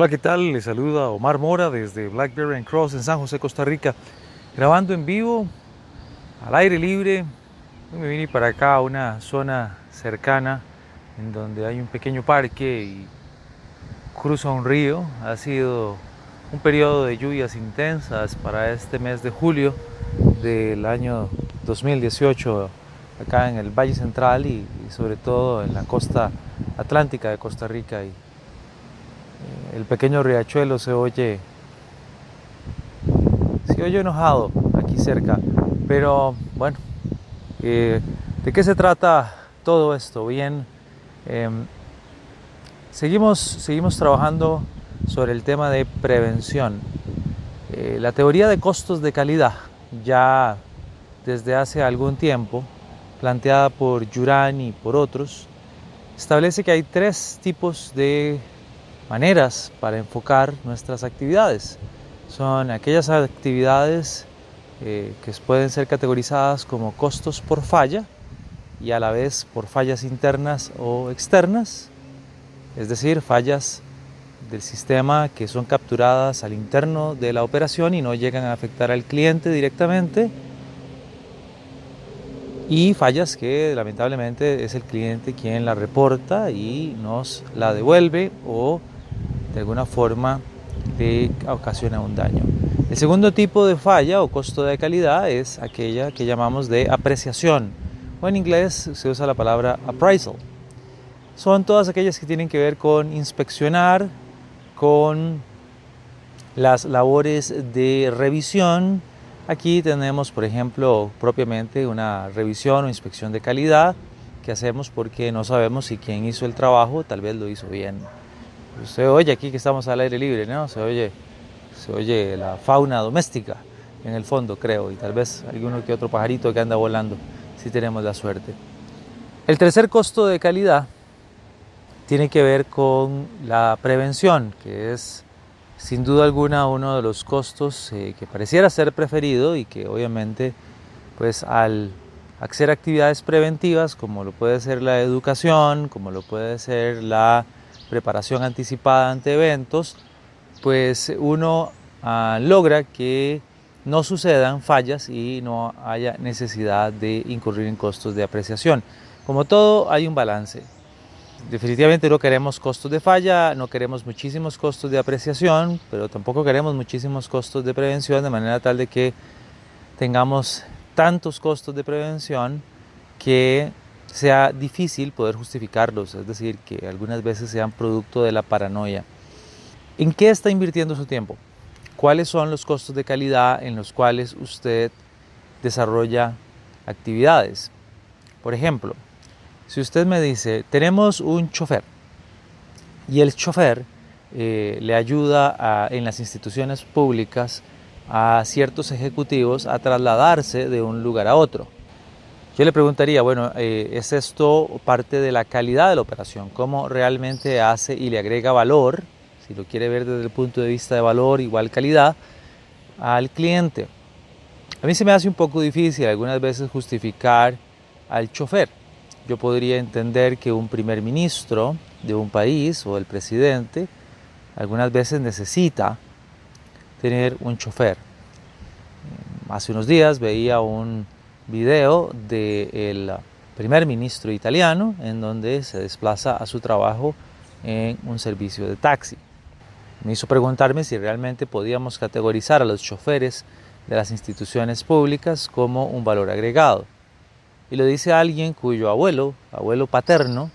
Hola, ¿qué tal? Les saluda Omar Mora desde Blackberry and Cross en San José, Costa Rica, grabando en vivo, al aire libre. Me vine para acá a una zona cercana en donde hay un pequeño parque y cruza un río. Ha sido un periodo de lluvias intensas para este mes de julio del año 2018 acá en el Valle Central y, y sobre todo en la costa atlántica de Costa Rica. El pequeño riachuelo se oye, se oye enojado aquí cerca. Pero bueno, eh, ¿de qué se trata todo esto? Bien, em, seguimos, seguimos trabajando sobre el tema de prevención. Eh, la teoría de costos de calidad, ya desde hace algún tiempo, planteada por Yuran y por otros, establece que hay tres tipos de maneras para enfocar nuestras actividades. Son aquellas actividades eh, que pueden ser categorizadas como costos por falla y a la vez por fallas internas o externas, es decir, fallas del sistema que son capturadas al interno de la operación y no llegan a afectar al cliente directamente y fallas que lamentablemente es el cliente quien la reporta y nos la devuelve o de alguna forma le ocasiona un daño. El segundo tipo de falla o costo de calidad es aquella que llamamos de apreciación o en inglés se usa la palabra appraisal. Son todas aquellas que tienen que ver con inspeccionar, con las labores de revisión. Aquí tenemos, por ejemplo, propiamente una revisión o inspección de calidad que hacemos porque no sabemos si quien hizo el trabajo tal vez lo hizo bien se oye aquí que estamos al aire libre, ¿no? Se oye, se oye la fauna doméstica en el fondo, creo, y tal vez alguno que otro pajarito que anda volando, si tenemos la suerte. El tercer costo de calidad tiene que ver con la prevención, que es sin duda alguna uno de los costos eh, que pareciera ser preferido y que obviamente pues al hacer actividades preventivas como lo puede ser la educación, como lo puede ser la preparación anticipada ante eventos, pues uno ah, logra que no sucedan fallas y no haya necesidad de incurrir en costos de apreciación. Como todo, hay un balance. Definitivamente no queremos costos de falla, no queremos muchísimos costos de apreciación, pero tampoco queremos muchísimos costos de prevención, de manera tal de que tengamos tantos costos de prevención que sea difícil poder justificarlos, es decir, que algunas veces sean producto de la paranoia. ¿En qué está invirtiendo su tiempo? ¿Cuáles son los costos de calidad en los cuales usted desarrolla actividades? Por ejemplo, si usted me dice, tenemos un chofer y el chofer eh, le ayuda en las instituciones públicas a ciertos ejecutivos a trasladarse de un lugar a otro yo le preguntaría, bueno, eh, ¿es esto parte de la calidad de la operación? ¿Cómo realmente hace y le agrega valor, si lo quiere ver desde el punto de vista de valor, igual calidad, al cliente? A mí se me hace un poco difícil algunas veces justificar al chofer. Yo podría entender que un primer ministro de un país o el presidente algunas veces necesita tener un chofer. Hace unos días veía un video del primer ministro italiano en donde se desplaza a su trabajo en un servicio de taxi. Me hizo preguntarme si realmente podíamos categorizar a los choferes de las instituciones públicas como un valor agregado. Y lo dice alguien cuyo abuelo, abuelo paterno,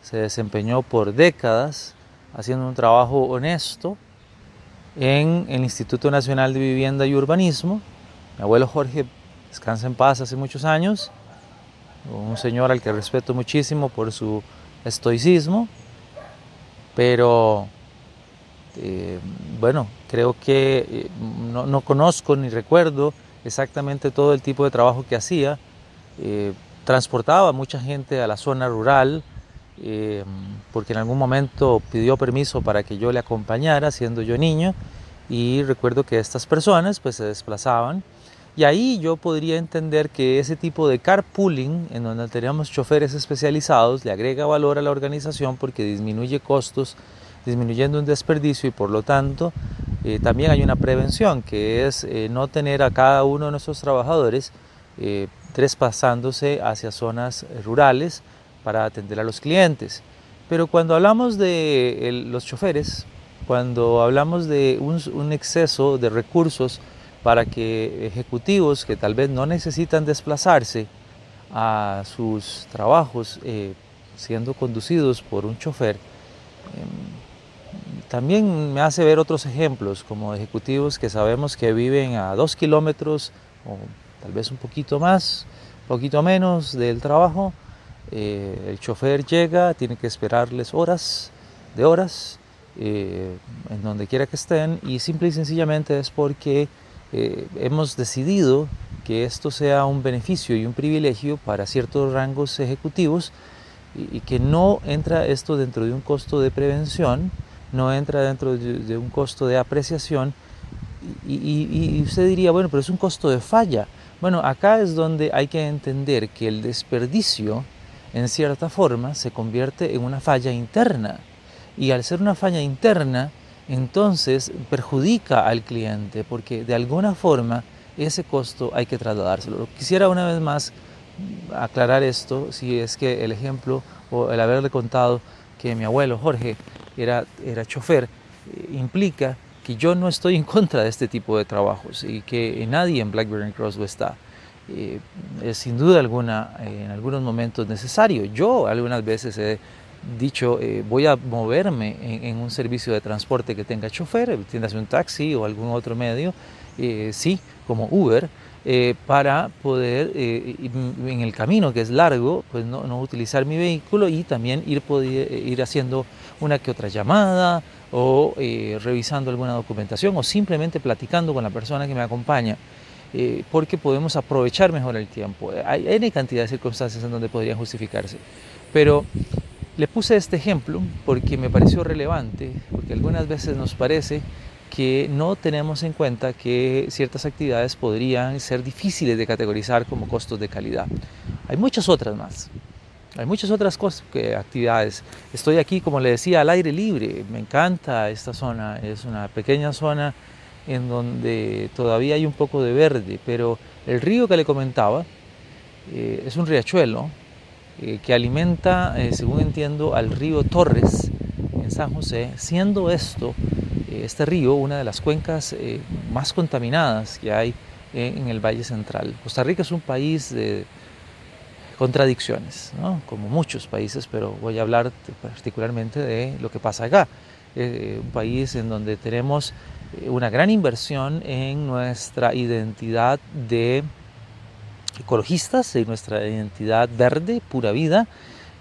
se desempeñó por décadas haciendo un trabajo honesto en el Instituto Nacional de Vivienda y Urbanismo. Mi abuelo Jorge descansa en paz hace muchos años, un señor al que respeto muchísimo por su estoicismo, pero eh, bueno, creo que eh, no, conozco ni recuerdo exactamente todo el tipo de trabajo que hacía. Eh, transportaba mucha gente a la zona rural, porque en algún momento pidió permiso para que yo le acompañara, siendo yo niño, y recuerdo que estas personas pues se desplazaban y ahí yo podría entender que ese tipo de carpooling, en donde tenemos choferes especializados, le agrega valor a la organización porque disminuye costos, disminuyendo un desperdicio y por lo tanto eh, también hay una prevención que es eh, no tener a cada uno de nuestros trabajadores eh, hacia zonas rurales para atender a los clientes. Pero cuando hablamos de los choferes, cuando hablamos de un exceso de recursos, para que ejecutivos que tal vez no necesitan desplazarse a sus trabajos eh, siendo conducidos por un chofer, em, también me hace ver otros ejemplos como ejecutivos que sabemos que viven a dos kilómetros o tal vez un poquito más, poquito menos del trabajo. Eh, el chofer llega, tiene que esperarles horas de horas eh, en donde quiera que estén y simple y sencillamente es porque eh, hemos decidido que esto sea un beneficio y un privilegio para ciertos rangos ejecutivos y, que no entra esto dentro de un costo de prevención, no entra dentro de, un costo de apreciación y, y, usted diría, bueno, pero es un costo de falla. Bueno, acá es donde hay que entender que el desperdicio, en cierta forma, se convierte en una falla interna. Y al ser una falla interna, entonces perjudica al cliente porque de alguna forma ese costo hay que trasladárselo. Quisiera una vez más aclarar esto, si es que el ejemplo o el haberle contado que mi abuelo Jorge era, era chofer, eh, implica que yo no estoy en contra de este tipo de trabajos y que nadie en Blackberry Cross lo está. Eh, es sin duda alguna eh, en algunos momentos necesario. Yo algunas veces he dicho, eh, voy a moverme en, un servicio de transporte que tenga chofer, tiendas un taxi o algún otro medio, eh, sí, como Uber, eh, para poder, en el camino que es largo, pues no, utilizar mi vehículo y también ir, ir haciendo una que otra llamada o revisando alguna documentación o simplemente platicando con la persona que me acompaña. porque podemos aprovechar mejor el tiempo. Hay cantidad de circunstancias en donde podría justificarse. Pero le puse este ejemplo porque me pareció relevante, porque algunas veces nos parece que no tenemos en cuenta que ciertas actividades podrían ser difíciles de categorizar como costos de calidad. Hay muchas otras más. Hay muchas otras cosas, que, actividades. Estoy aquí, como le decía, al aire libre. Me encanta esta zona. Es una pequeña zona en donde todavía hay un poco de verde, pero el río que le comentaba eh, es un riachuelo eh, que alimenta, eh, según entiendo, al río Torres en San José, siendo esto, eh, este río, una de las cuencas más contaminadas que hay en el Valle Central. Costa Rica es un país de contradicciones, como muchos países, pero voy a hablar particularmente de lo que pasa acá. un país en donde tenemos una gran inversión en nuestra identidad de ecologistas de nuestra identidad verde, pura vida,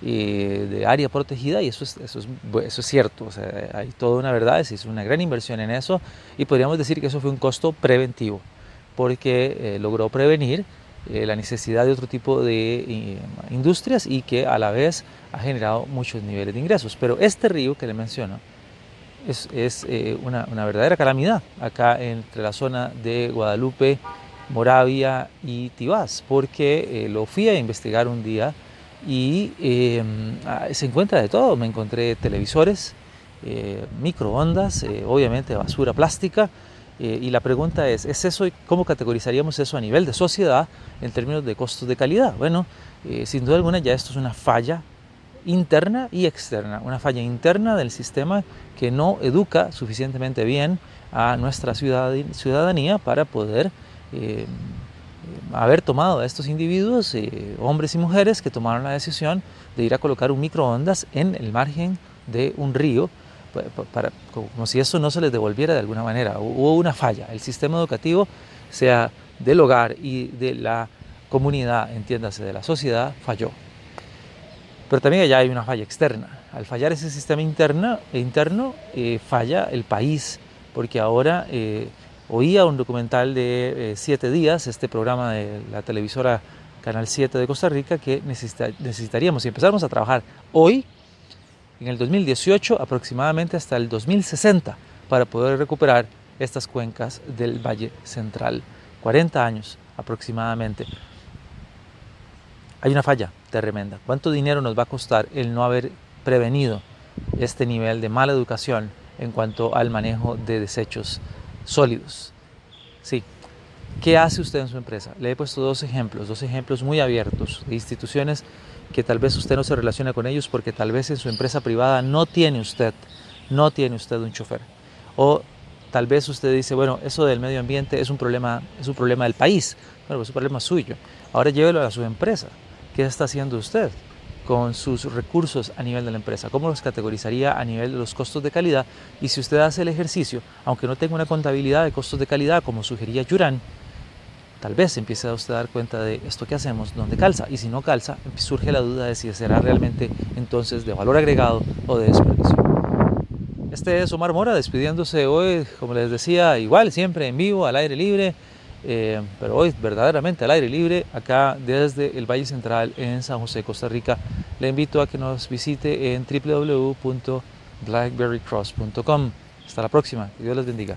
eh, de área protegida, y eso es, eso es, eso es cierto, o sea, hay toda una verdad, es una gran inversión en eso, y podríamos decir que eso fue un costo preventivo, porque eh, logró prevenir eh, la necesidad de otro tipo de industrias y que a la vez ha generado muchos niveles de ingresos. Pero este río que le menciono, es, es una, verdadera calamidad acá entre la zona de Guadalupe Moravia y Tibás, porque eh, lo fui a investigar un día y em, ah, se encuentra de todo. Me encontré televisores, eh, microondas, eh, obviamente basura plástica. y la pregunta es, ¿es eso, ¿cómo categorizaríamos eso a nivel de sociedad en términos de costos de calidad? Bueno, sin duda alguna ya esto es una falla interna y externa, una falla interna del sistema que no educa suficientemente bien a nuestra ciudadanía para poder eh, haber tomado a estos individuos, eh, hombres y mujeres, que tomaron la decisión de ir a colocar un microondas en el margen de un río, para, como si eso no se les devolviera de alguna manera. Hubo una falla. El sistema educativo, sea del hogar y de la comunidad, entiéndase, de la sociedad, falló. Pero también allá hay una falla externa. Al fallar ese sistema interno, interno eh, falla el país, porque ahora eh, oía un documental de siete días, este programa de la televisora Canal 7 de Costa Rica, que necesitaríamos, si empezáramos a trabajar hoy, en el 2018 aproximadamente hasta el 2060, para poder recuperar estas cuencas del Valle Central. 40 años aproximadamente. Hay una falla tremenda. ¿Cuánto dinero nos va a costar el no haber prevenido este nivel de mala educación en cuanto al manejo de desechos sólidos? Sí. ¿Qué hace usted en su empresa? Le he puesto dos ejemplos, dos ejemplos muy abiertos de instituciones que tal vez usted no se relaciona con ellos porque tal vez en su empresa privada no tiene usted, no tiene usted un chofer. O tal vez usted dice, bueno, eso del medio ambiente es un problema, es un problema del país, bueno, es un problema suyo. Ahora llévelo a su empresa. ¿Qué está haciendo usted con sus recursos a nivel de la empresa? ¿Cómo los categorizaría a nivel de los costos de calidad? Y si usted hace el ejercicio, aunque no tenga una contabilidad de costos de calidad como sugería Yuran, tal vez empiece a usted a dar cuenta de esto que hacemos, dónde calza. Y si no calza, surge la duda de si será realmente entonces de valor agregado o de desperdicio. Este es Omar Mora despidiéndose hoy, como les decía, igual, siempre en vivo, al aire libre, eh, pero hoy verdaderamente al aire libre, acá desde el Valle Central en San José, Costa Rica. Le invito a que nos visite en www.blackberrycross.com. Hasta la próxima, que Dios les bendiga.